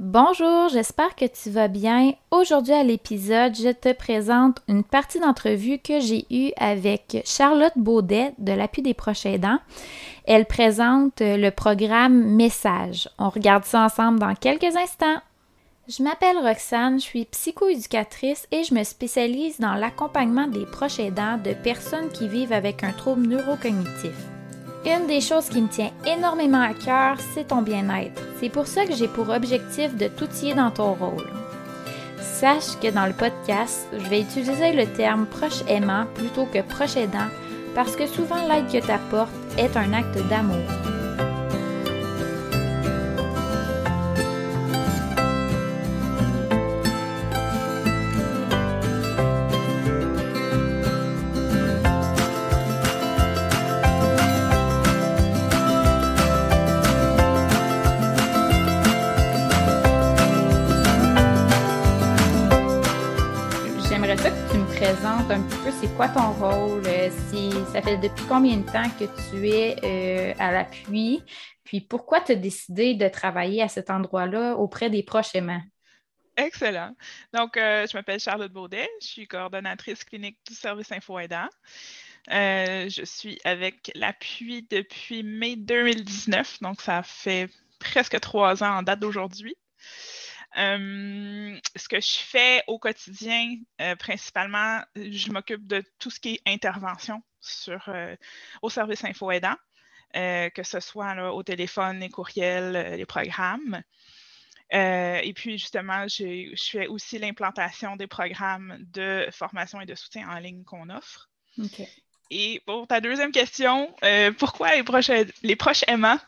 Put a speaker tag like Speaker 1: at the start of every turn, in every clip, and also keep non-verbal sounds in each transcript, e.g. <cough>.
Speaker 1: Bonjour, j'espère que tu vas bien. Aujourd'hui à l'épisode, je te présente une partie d'entrevue que j'ai eue avec Charlotte Baudet de l'appui des proches aidants. Elle présente le programme Message. On regarde ça ensemble dans quelques instants. Je m'appelle Roxane, je suis psychoéducatrice et je me spécialise dans l'accompagnement des proches aidants de personnes qui vivent avec un trouble neurocognitif. Une des choses qui me tient énormément à cœur, c'est ton bien-être. C'est pour ça que j'ai pour objectif de t'outiller dans ton rôle. Sache que dans le podcast, je vais utiliser le terme proche aimant plutôt que proche aidant parce que souvent l'aide que tu apportes est un acte d'amour. Ça fait depuis combien de temps que tu es euh, à l'appui, puis pourquoi tu as décidé de travailler à cet endroit-là auprès des proches aimants?
Speaker 2: Excellent. Donc, euh, je m'appelle Charlotte Baudet, je suis coordonnatrice clinique du service Info Aidant. je suis avec l'appui depuis mai 2019, donc ça fait presque trois ans en date d'aujourd'hui. Euh, ce que je fais au quotidien, euh, principalement, je m'occupe de tout ce qui est intervention sur, euh, au service info aidant, que ce soit au téléphone, les courriels, les programmes. et puis, justement, je fais aussi l'implantation des programmes de formation et de soutien en ligne qu'on offre. Et pour ta deuxième question, euh, pourquoi les proches, les proches aimants?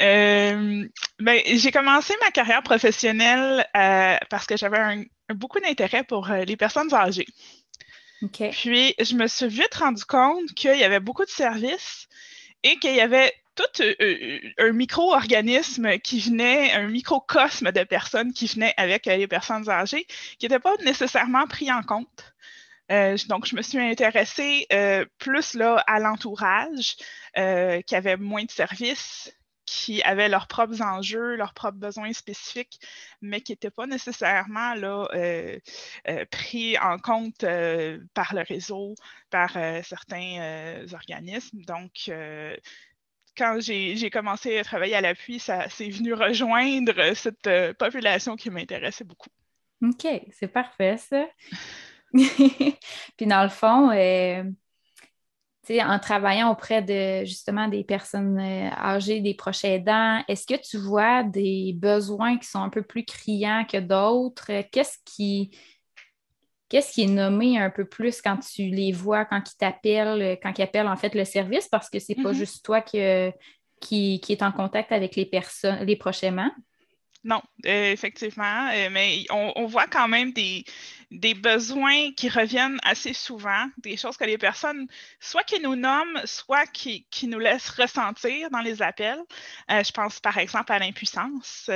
Speaker 2: Euh, ben, j'ai commencé ma carrière professionnelle euh, parce que j'avais beaucoup d'intérêt pour les personnes âgées. Puis, je me suis vite rendu compte qu'il y avait beaucoup de services et qu'il y avait tout un micro-organisme qui venait, un microcosme de personnes qui venaient avec les personnes âgées, qui n'étaient pas nécessairement pris en compte. Euh, donc, je me suis intéressée euh, plus là, à l'entourage, euh, qui avait moins de services, qui avaient leurs propres enjeux, leurs propres besoins spécifiques, mais qui n'étaient pas nécessairement là, pris en compte par le réseau, par certains organismes. Donc, quand j'ai commencé à travailler à l'appui, ça s'est venu rejoindre cette population qui m'intéressait beaucoup.
Speaker 1: OK, c'est parfait ça. <laughs> puis dans le fond, euh, en travaillant auprès de justement des personnes euh, âgées, des proches aidants, est-ce que tu vois des besoins qui sont un peu plus criants que d'autres? Qu'est-ce qui, qu'est-ce qui est nommé un peu plus quand tu les vois, quand ils t'appellent, quand ils appellent en fait le service? Parce que c'est pas mm-hmm. juste toi qui, qui, est en contact avec les personnes, les proches aidants.
Speaker 2: Non, euh, effectivement, euh, mais on, voit quand même des, besoins qui reviennent assez souvent, des choses que les personnes, soit qui nous nomment, soit qui, qui nous laissent ressentir dans les appels. Euh, je pense par exemple à l'impuissance,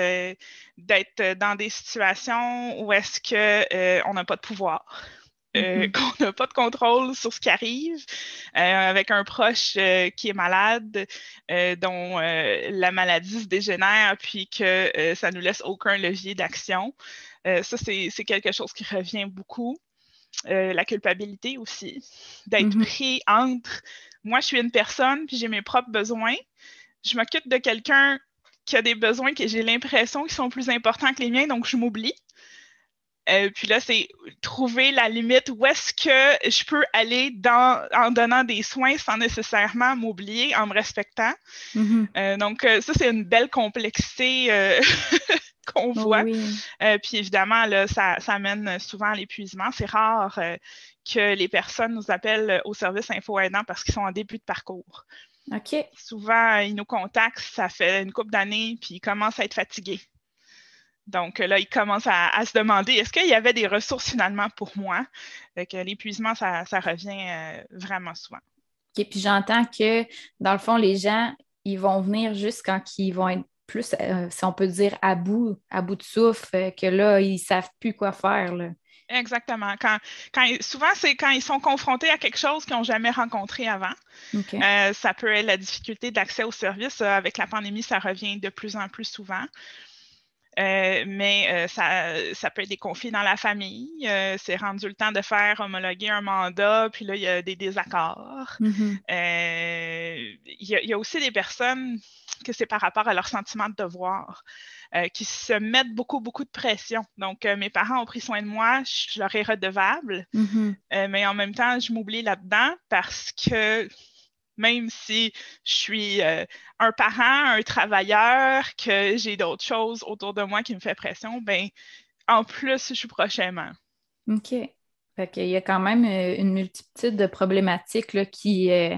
Speaker 2: d'être dans des situations où est-ce qu'on n'a pas de pouvoir. Euh, mm-hmm. qu'on n'a pas de contrôle sur ce qui arrive, euh, avec un proche euh, qui est malade, dont la maladie se dégénère, puis que ça nous laisse aucun levier d'action. ça, c'est quelque chose qui revient beaucoup. la culpabilité aussi, d'être mm-hmm. pris entre moi, je suis une personne, puis j'ai mes propres besoins. Je m'occupe de quelqu'un qui a des besoins que j'ai l'impression qu'ils sont plus importants que les miens, donc je m'oublie. Euh, puis là, c'est trouver la limite où est-ce que je peux aller dans, en donnant des soins sans nécessairement m'oublier, en me respectant. Mm-hmm. Euh, donc, euh, ça, c'est une belle complexité <laughs> qu'on oh voit. puis évidemment, là, ça, ça mène souvent à l'épuisement. C'est rare que les personnes nous appellent au service info aidant parce qu'ils sont en début de parcours.
Speaker 1: OK.
Speaker 2: Souvent, ils nous contactent, ça fait une couple d'années, puis ils commencent à être fatigués. Donc là, il commence à, se demander est-ce qu'il y avait des ressources finalement pour moi? que l'épuisement, ça, revient euh, vraiment souvent.
Speaker 1: OK, puis j'entends que dans le fond, les gens, ils vont venir juste quand ils vont être plus, euh, si on peut dire, à bout, à bout de souffle, euh, que là, ils ne savent plus quoi faire.
Speaker 2: Exactement. Quand, souvent, c'est quand ils sont confrontés à quelque chose qu'ils n'ont jamais rencontré avant. ça peut être la difficulté d'accès aux services. avec la pandémie, ça revient de plus en plus souvent. Euh, mais euh, ça, ça, peut être des conflits dans la famille. Euh, c'est rendu le temps de faire homologuer un mandat, puis là, il y a des désaccords.
Speaker 1: Mm-hmm.
Speaker 2: il, y a, il, y a, aussi des personnes que c'est par rapport à leur sentiment de devoir. qui se mettent beaucoup, beaucoup de pression. Donc, mes parents ont pris soin de moi, je, leur ai redevable,
Speaker 1: mm-hmm.
Speaker 2: mais en même temps, je m'oublie là-dedans parce que même si je suis euh, un parent, un travailleur, que j'ai d'autres choses autour de moi qui me fait pression, ben en plus, je suis prochainement.
Speaker 1: OK. Fait qu'il y a quand même euh, une multitude de problématiques là, qui, euh,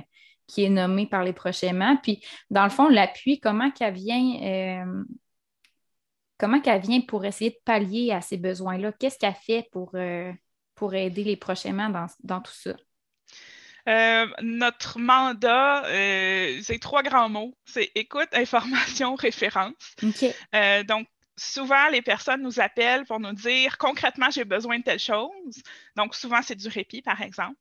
Speaker 1: qui est nommée par les prochainement. Puis, dans le fond, l'appui, comment qu'elle vient, comment qu'elle vient pour essayer de pallier à ces besoins-là? Qu'est-ce qu'elle fait pour, pour aider les prochainement dans, dans tout ça?
Speaker 2: Euh, notre mandat, euh, c'est trois grands mots. C'est écoute, information, <laughs> référence. Euh, donc, souvent, les personnes nous appellent pour nous dire concrètement, j'ai besoin de telle chose. Donc, souvent, c'est du répit, par exemple.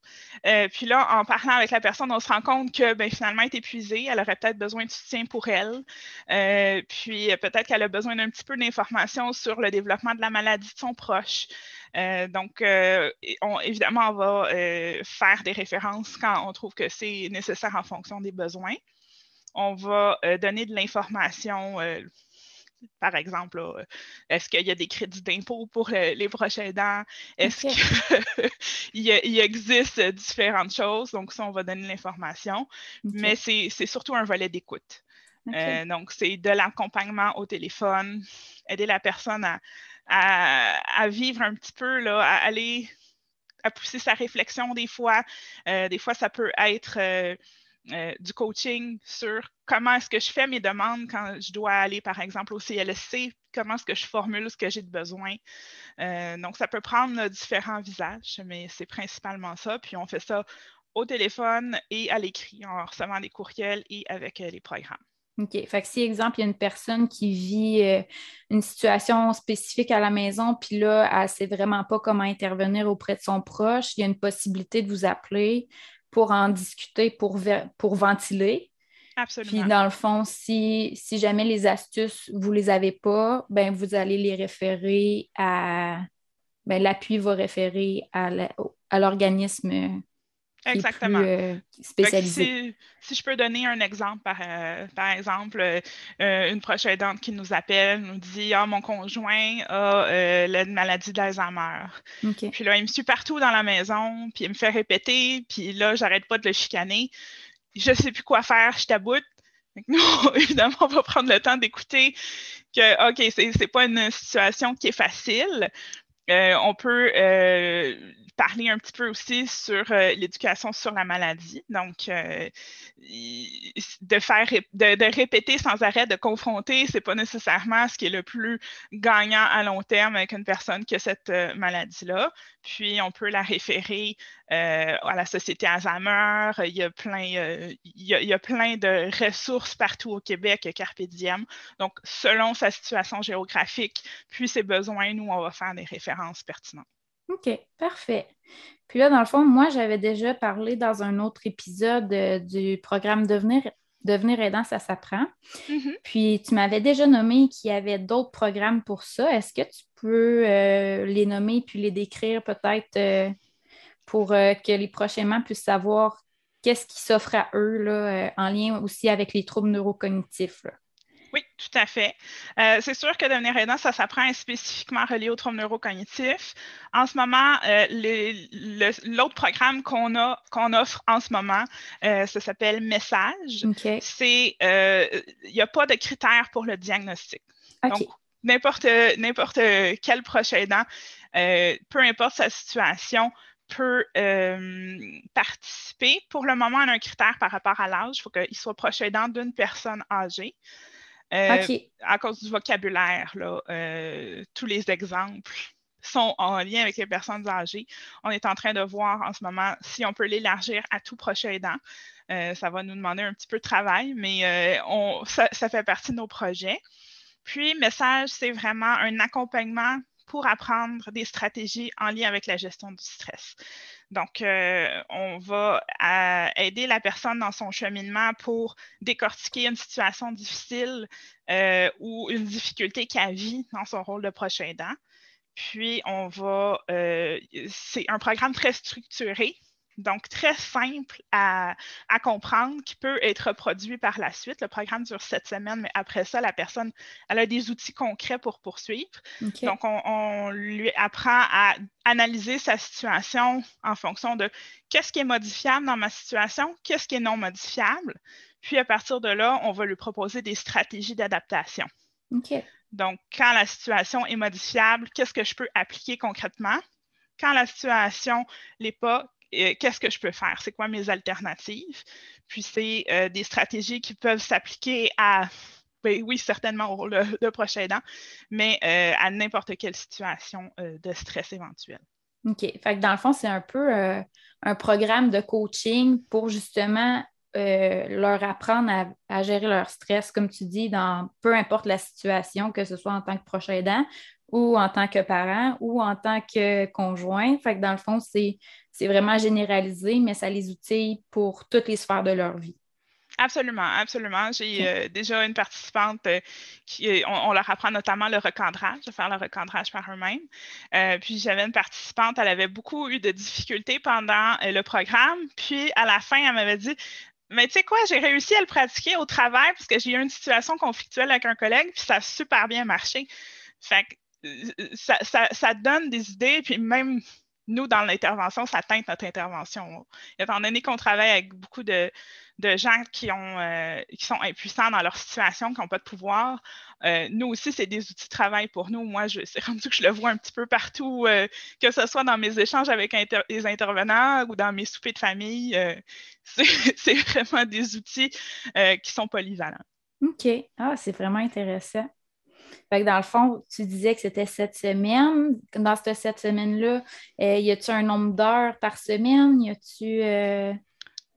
Speaker 2: puis là, en parlant avec la personne, on se rend compte que ben, finalement, elle est épuisée. Elle aurait peut-être besoin de soutien pour elle. puis peut-être qu'elle a besoin d'un petit peu d'informations sur le développement de la maladie de son proche. Euh, donc, euh, évidemment, on va euh, faire des références quand on trouve que c'est nécessaire en fonction des besoins. On va donner de l'information par exemple, est-ce qu'il y a des crédits d'impôt pour les prochains aidants? Est-ce qu'il <laughs> existe différentes choses? Donc, ça, on va donner l'information. Mais c'est surtout un volet d'écoute. donc, c'est de l'accompagnement au téléphone, aider la personne à, à, vivre un petit peu, là, à aller à pousser sa réflexion des fois. Euh, des fois, ça peut être euh, euh, du coaching sur comment est-ce que je fais mes demandes quand je dois aller, par exemple, au CLSC, comment est-ce que je formule ce que j'ai de besoin. donc, ça peut prendre différents visages, mais c'est principalement ça. Puis, on fait ça au téléphone et à l'écrit, en recevant des courriels et avec les programmes.
Speaker 1: OK. Fait que si, exemple, il y a une personne qui vit euh, une situation spécifique à la maison, puis là, elle ne sait vraiment pas comment intervenir auprès de son proche, il y a une possibilité de vous appeler pour en discuter, pour, pour ventiler.
Speaker 2: Absolument.
Speaker 1: Puis dans le fond, si, si jamais les astuces, vous ne les avez pas, ben vous allez les référer à. Ben, l'appui va référer à l'organisme
Speaker 2: Exactement.
Speaker 1: Euh, spécialisé.
Speaker 2: Si, je peux donner un exemple, par, euh, par exemple, euh, une prochaine aidante qui nous appelle, nous dit Ah, mon conjoint a la maladie d'Alzheimer. Puis là, il me suit partout dans la maison, puis il me fait répéter, puis là, j'arrête pas de le chicaner. Je sais plus quoi faire, je t'aboute. Nous, <laughs> évidemment, on va prendre le temps d'écouter que, OK, c'est pas une situation qui est facile. on peut parler un petit peu aussi sur euh, l'éducation sur la maladie. Donc, euh, de faire de, répéter sans arrêt, de confronter, c'est pas nécessairement ce qui est le plus gagnant à long terme avec une personne qui a cette euh, maladie-là. Puis, on peut la référer à la Société Alzheimer. Il y a plein, il, y a, plein de ressources partout au Québec, Carpe Diem. Donc, selon sa situation géographique, puis ses besoins, nous, on va faire des références pertinentes.
Speaker 1: OK, parfait. Puis là, dans le fond, moi, j'avais déjà parlé dans un autre épisode euh, du programme Devenir, Devenir aidant, ça s'apprend.
Speaker 2: Mm-hmm.
Speaker 1: Puis tu m'avais déjà nommé qu'il y avait d'autres programmes pour ça. Est-ce que tu peux euh, les nommer puis les décrire peut-être euh, pour que les prochainement puissent savoir qu'est-ce qui s'offre à eux là, en lien aussi avec les troubles neurocognitifs?
Speaker 2: Tout à fait. Euh, c'est sûr que devenir aidant, ça s'apprend spécifiquement relié aux troubles neurocognitifs. En ce moment, euh, l'autre programme qu'on a qu'on offre en ce moment, euh, ça s'appelle Message. C'est il n'y a pas de critères pour le diagnostic. Donc, n'importe n'importe quel proche aidant, peu importe sa situation, peut participer. Pour le moment, on a un critère par rapport à l'âge. Il faut qu'il soit proche aidant d'une personne âgée.
Speaker 1: Euh,
Speaker 2: à cause du vocabulaire, euh, tous les exemples sont en lien avec les personnes âgées. On est en train de voir en ce moment si on peut l'élargir à tout prochain aidant. Euh, ça va nous demander un petit peu de travail, mais ça, fait partie de nos projets. Puis, message, c'est vraiment un accompagnement pour apprendre des stratégies en lien avec la gestion du stress. Donc, on va aider la personne dans son cheminement pour décortiquer une situation difficile ou une difficulté qu'elle vit dans son rôle de prochain aidant. Puis, on va, c'est un programme très structuré donc, très simple à, comprendre, qui peut être reproduit par la suite. Le programme dure sept semaines, mais après ça, la personne, elle a des outils concrets pour poursuivre. Donc, on, lui apprend à analyser sa situation en fonction de qu'est-ce qui est modifiable dans ma situation, qu'est-ce qui est non modifiable. Puis, à partir de là, on va lui proposer des stratégies d'adaptation. Donc, quand la situation est modifiable, qu'est-ce que je peux appliquer concrètement? Quand la situation l'est pas, qu'est-ce que je peux faire? C'est quoi mes alternatives? Puis c'est euh, des stratégies qui peuvent s'appliquer à, ben oui, certainement au rôle de, prochain aidant, mais euh, à n'importe quelle situation euh, de stress éventuel.
Speaker 1: OK. Fait que dans le fond, c'est un peu un programme de coaching pour justement leur apprendre à, gérer leur stress, comme tu dis, dans peu importe la situation, que ce soit en tant que prochain aidant ou en tant que parent ou en tant que conjoint. Fait que dans le fond, c'est c'est vraiment généralisé, mais ça les outille pour toutes les sphères de leur vie.
Speaker 2: Absolument, absolument. J'ai euh, déjà une participante euh, qui, on, leur apprend notamment le recadrage, de faire le recadrage par eux-mêmes. Euh, puis j'avais une participante, elle avait beaucoup eu de difficultés pendant le programme. Puis à la fin, elle m'avait dit mais tu sais quoi, j'ai réussi à le pratiquer au travail parce que j'ai eu une situation conflictuelle avec un collègue, puis ça a super bien marché. Fait que ça, ça donne des idées, puis même nous, dans l'intervention, ça teinte notre intervention. Étant donné qu'on travaille avec beaucoup de, gens euh, qui sont impuissants dans leur situation, qui n'ont pas de pouvoir, euh, nous aussi, c'est des outils de travail pour nous. Moi, c'est rendu que je le vois un petit peu partout, euh, que ce soit dans mes échanges avec les intervenants ou dans mes soupers de famille. <laughs> c'est vraiment des outils qui sont polyvalents.
Speaker 1: OK. Ah, c'est vraiment intéressant. Fait dans le fond, tu disais que c'était sept semaines. Dans cette sept semaines-là, euh, y a-tu un nombre d'heures par semaine? Y a-tu. Euh,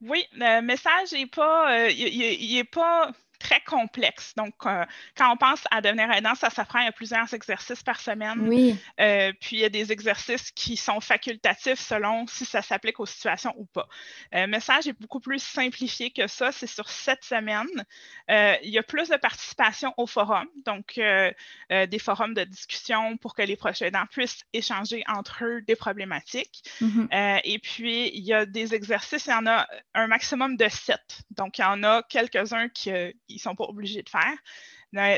Speaker 2: oui, le message pas. Euh, n'est pas très complexe. Donc, euh, quand on pense à devenir aidant, ça s'apprend à plusieurs exercices par semaine.
Speaker 1: Oui.
Speaker 2: Euh, puis, il y a des exercices qui sont facultatifs selon si ça s'applique aux situations ou pas. Le euh, message est beaucoup plus simplifié que ça. C'est sur sept semaines. il y a plus de participation au forum, donc des forums de discussion pour que les prochains aidants puissent échanger entre eux des problématiques. Mm-hmm. et puis, il y a des exercices, il y en a un maximum de sept. Donc, il y en a quelques-uns qui ils ne sont pas obligés de faire.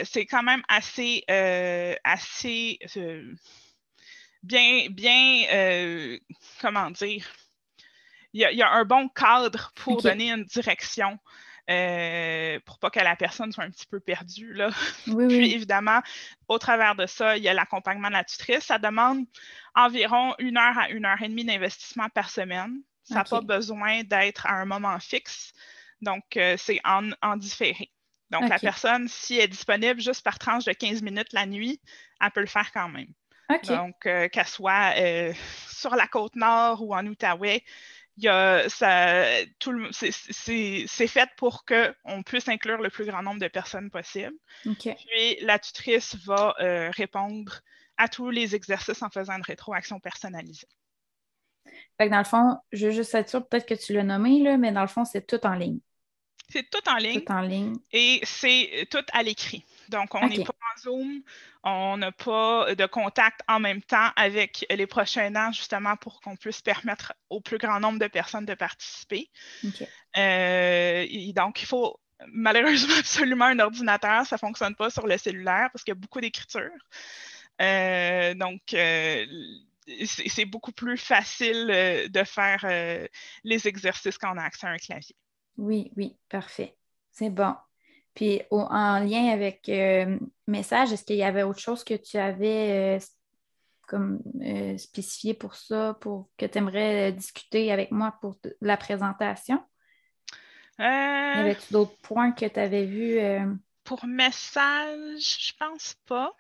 Speaker 2: C'est quand même assez, euh, assez euh, bien, bien euh, comment dire, il y, a, un bon cadre pour donner une direction. pour pas que la personne soit un petit peu perdue. Là. Puis évidemment, au travers de ça, il y a l'accompagnement de la tutrice. Ça demande environ une heure à une heure et demie d'investissement par semaine. Ça n'a pas besoin d'être à un moment fixe. Donc, c'est en, en, différé. Donc, la personne, si elle est disponible juste par tranche de 15 minutes la nuit, elle peut le faire quand même. Donc, euh, qu'elle soit euh, sur la côte nord ou en Outaouais, c'est, fait pour qu'on puisse inclure le plus grand nombre de personnes possible. Puis, la tutrice va euh, répondre à tous les exercices en faisant une rétroaction personnalisée.
Speaker 1: Fait dans le fond, je veux juste être sûre, peut-être que tu l'as nommé, là, mais dans le fond, c'est tout en ligne.
Speaker 2: C'est tout en ligne.
Speaker 1: Tout en ligne.
Speaker 2: Et c'est tout à l'écrit. Donc, on n'est pas en Zoom, on n'a pas de contact en même temps avec les prochains ans, justement, pour qu'on puisse permettre au plus grand nombre de personnes de participer. Euh, donc, il faut malheureusement <laughs> absolument un ordinateur. Ça ne fonctionne pas sur le cellulaire parce qu'il y a beaucoup d'écriture. Euh, donc, euh, c'est beaucoup plus facile de faire les exercices quand on a accès à un clavier.
Speaker 1: Oui, oui, parfait. C'est bon. Puis en lien avec euh, message, est-ce qu'il y avait autre chose que tu avais euh, comme euh, spécifié pour ça, pour que tu aimerais discuter avec moi pour la présentation? Y avait-tu d'autres points que tu avais vus?
Speaker 2: Pour message, je pense pas.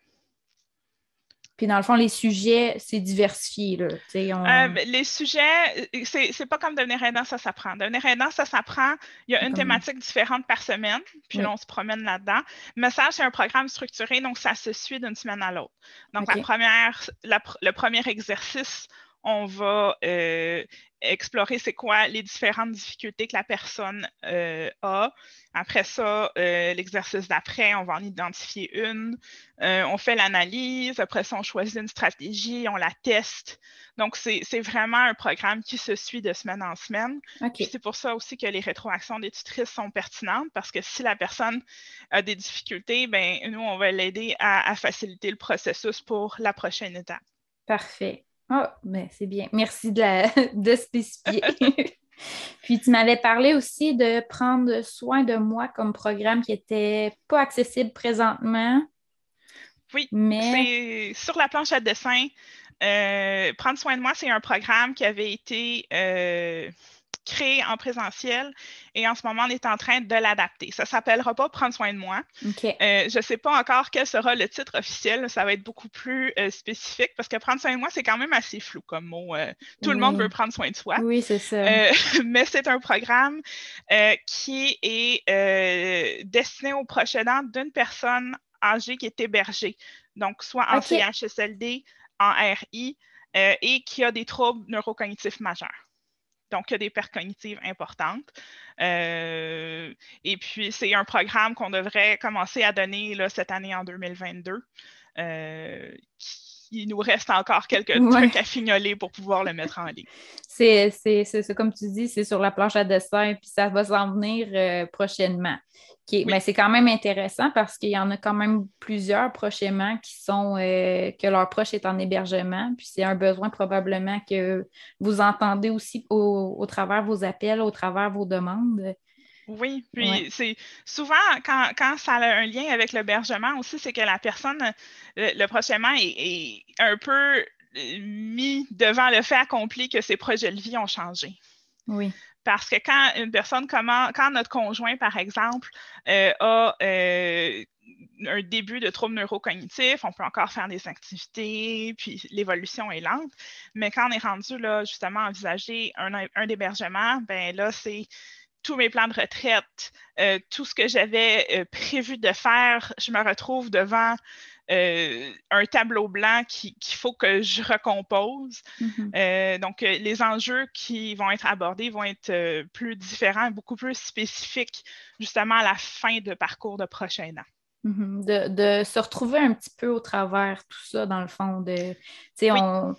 Speaker 1: Puis dans le fond, les sujets, c'est diversifié. Là,
Speaker 2: euh, les sujets, euh, c'est pas comme devenir aidant, ça s'apprend. Devenir aidant, ça s'apprend. Il y a une thématique différente par semaine, puis là, on se promène là-dedans. Message, c'est un programme structuré, donc ça se suit d'une semaine à l'autre. Donc, la première, le premier exercice, on va euh, explorer c'est quoi les différentes difficultés que la personne euh, a. Après ça, euh, l'exercice d'après, on va en identifier une. on fait l'analyse. Après ça, on choisit une stratégie, on la teste. Donc, c'est vraiment un programme qui se suit de semaine en semaine. C'est pour ça aussi que les rétroactions des tutrices sont pertinentes parce que si la personne a des difficultés, ben, nous, on va l'aider à, à faciliter le processus pour la prochaine étape.
Speaker 1: Parfait. Ah, oh, ben c'est bien. Merci de, la, <laughs> de spécifier. <laughs> Puis tu m'avais parlé aussi de prendre soin de moi comme programme qui n'était pas accessible présentement.
Speaker 2: Oui, mais sur la planche à dessin. Euh, prendre soin de moi, c'est un programme qui avait été euh, créé en présentiel et en ce moment, on est en train de l'adapter. Ça ne s'appellera pas Prendre soin de moi. Euh, je ne sais pas encore quel sera le titre officiel. Ça va être beaucoup plus euh, spécifique parce que Prendre soin de moi, c'est quand même assez flou comme mot. Euh, tout le monde veut prendre soin de soi.
Speaker 1: Oui, c'est ça. <laughs>
Speaker 2: mais c'est un programme qui est destiné au proche aidant d'une personne âgée qui est hébergée. Donc, soit en CHSLD, en RI, et qui a des troubles neurocognitifs majeurs. Donc, il y a des pertes cognitives importantes. Euh, et puis, c'est un programme qu'on devrait commencer à donner cette année en 2022. Euh, il nous reste encore quelques trucs à fignoler pour pouvoir le mettre en ligne.
Speaker 1: C'est comme tu dis, c'est sur la planche à dessin, puis ça va s'en venir euh, prochainement. Mais c'est quand même intéressant parce qu'il y en a quand même plusieurs prochainement qui sont euh, que leur proche est en hébergement. Puis c'est un besoin probablement que vous entendez aussi au, travers vos appels, au travers vos demandes.
Speaker 2: Oui, puis c'est souvent quand, ça a un lien avec l'hébergement aussi, c'est que la personne, le, prochainement est, un peu euh, mis devant le fait accompli que ses projets de vie ont changé.
Speaker 1: Oui.
Speaker 2: Parce que quand une personne comment, quand notre conjoint, par exemple, euh, a euh, un début de trouble neurocognitif, on peut encore faire des activités, puis l'évolution est lente. Mais quand on est rendu là, justement, à envisager un, un hébergement, ben là, c'est tous mes plans de retraite, euh, tout ce que j'avais euh, prévu de faire, je me retrouve devant euh, un tableau blanc qu'il faut que je recompose. Mm-hmm. donc, les enjeux qui vont être abordés vont être plus différents, beaucoup plus spécifiques, justement à la fin de parcours de prochain an.
Speaker 1: Mm-hmm. de, se retrouver un petit peu au travers tout ça, dans le fond. De, on,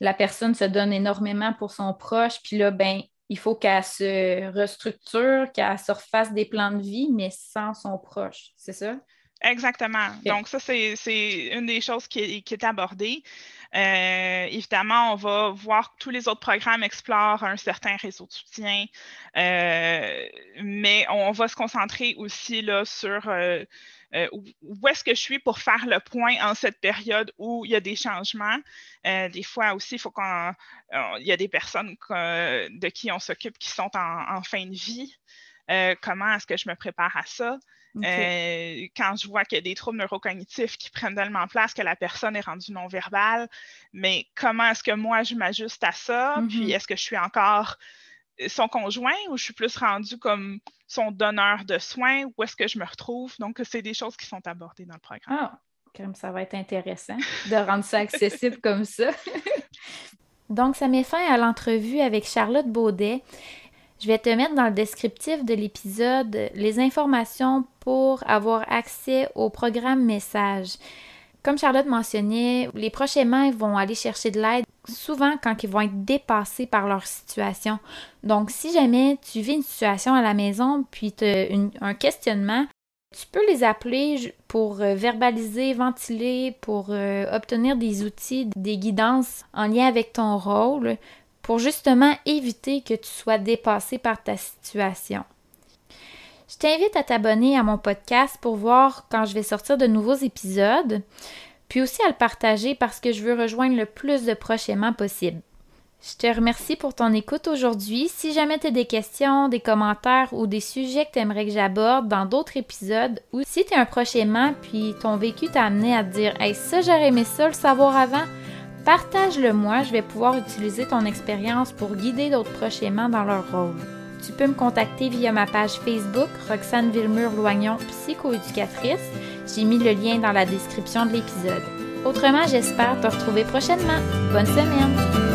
Speaker 1: la personne se donne énormément pour son proche, puis là, ben, il faut qu'elle se restructure, qu'elle se refasse des plans de vie, mais sans son proche. C'est ça?
Speaker 2: Exactement. Donc, ça, c'est une des choses qui est, abordée. Euh, évidemment, on va voir que tous les autres programmes explorent un certain réseau de soutien, euh, mais on va se concentrer aussi là, sur euh, euh, où est-ce que je suis pour faire le point en cette période où il y a des changements? Euh, des fois aussi, il faut qu'on. Il y a des personnes de qui on s'occupe qui sont en, fin de vie. Euh, comment est-ce que je me prépare à ça? quand je vois qu'il y a des troubles neurocognitifs qui prennent tellement place que la personne est rendue non-verbale, mais comment est-ce que moi je m'ajuste à ça? Puis mm-hmm. est-ce que je suis encore son conjoint ou je suis plus rendue comme son donneur de soins? Où est-ce que je me retrouve? Donc, c'est des choses qui sont abordées dans le programme.
Speaker 1: Ah, comme ça va être intéressant de rendre ça accessible <laughs> comme ça. <laughs> Donc, ça met fin à l'entrevue avec Charlotte Baudet. Je vais te mettre dans le descriptif de l'épisode les informations pour avoir accès au programme Message. Comme Charlotte mentionnait, les prochainement vont aller chercher de l'aide souvent quand ils vont être dépassés par leur situation. Donc, si jamais tu vis une situation à la maison puis tu as un questionnement, tu peux les appeler pour euh, verbaliser, ventiler, pour euh, obtenir des outils, des guidances en lien avec ton rôle, pour justement éviter que tu sois dépassé par ta situation. Je t'invite à t'abonner à mon podcast pour voir quand je vais sortir de nouveaux épisodes, puis aussi à le partager parce que je veux rejoindre le plus de prochainement possible. Je te remercie pour ton écoute aujourd'hui. Si jamais tu as des questions, des commentaires ou des sujets que tu aimerais que j'aborde dans d'autres épisodes, ou si tu es un prochainement puis ton vécu t'a amené à te dire Hey, ça, j'aurais aimé ça le savoir avant, partage-le moi. Je vais pouvoir utiliser ton expérience pour guider d'autres prochainement dans leur rôle. Tu peux me contacter via ma page Facebook Roxane Villemur-Loignon, psychoéducatrice. J'ai mis le lien dans la description de l'épisode. Autrement, j'espère te retrouver prochainement. Bonne semaine!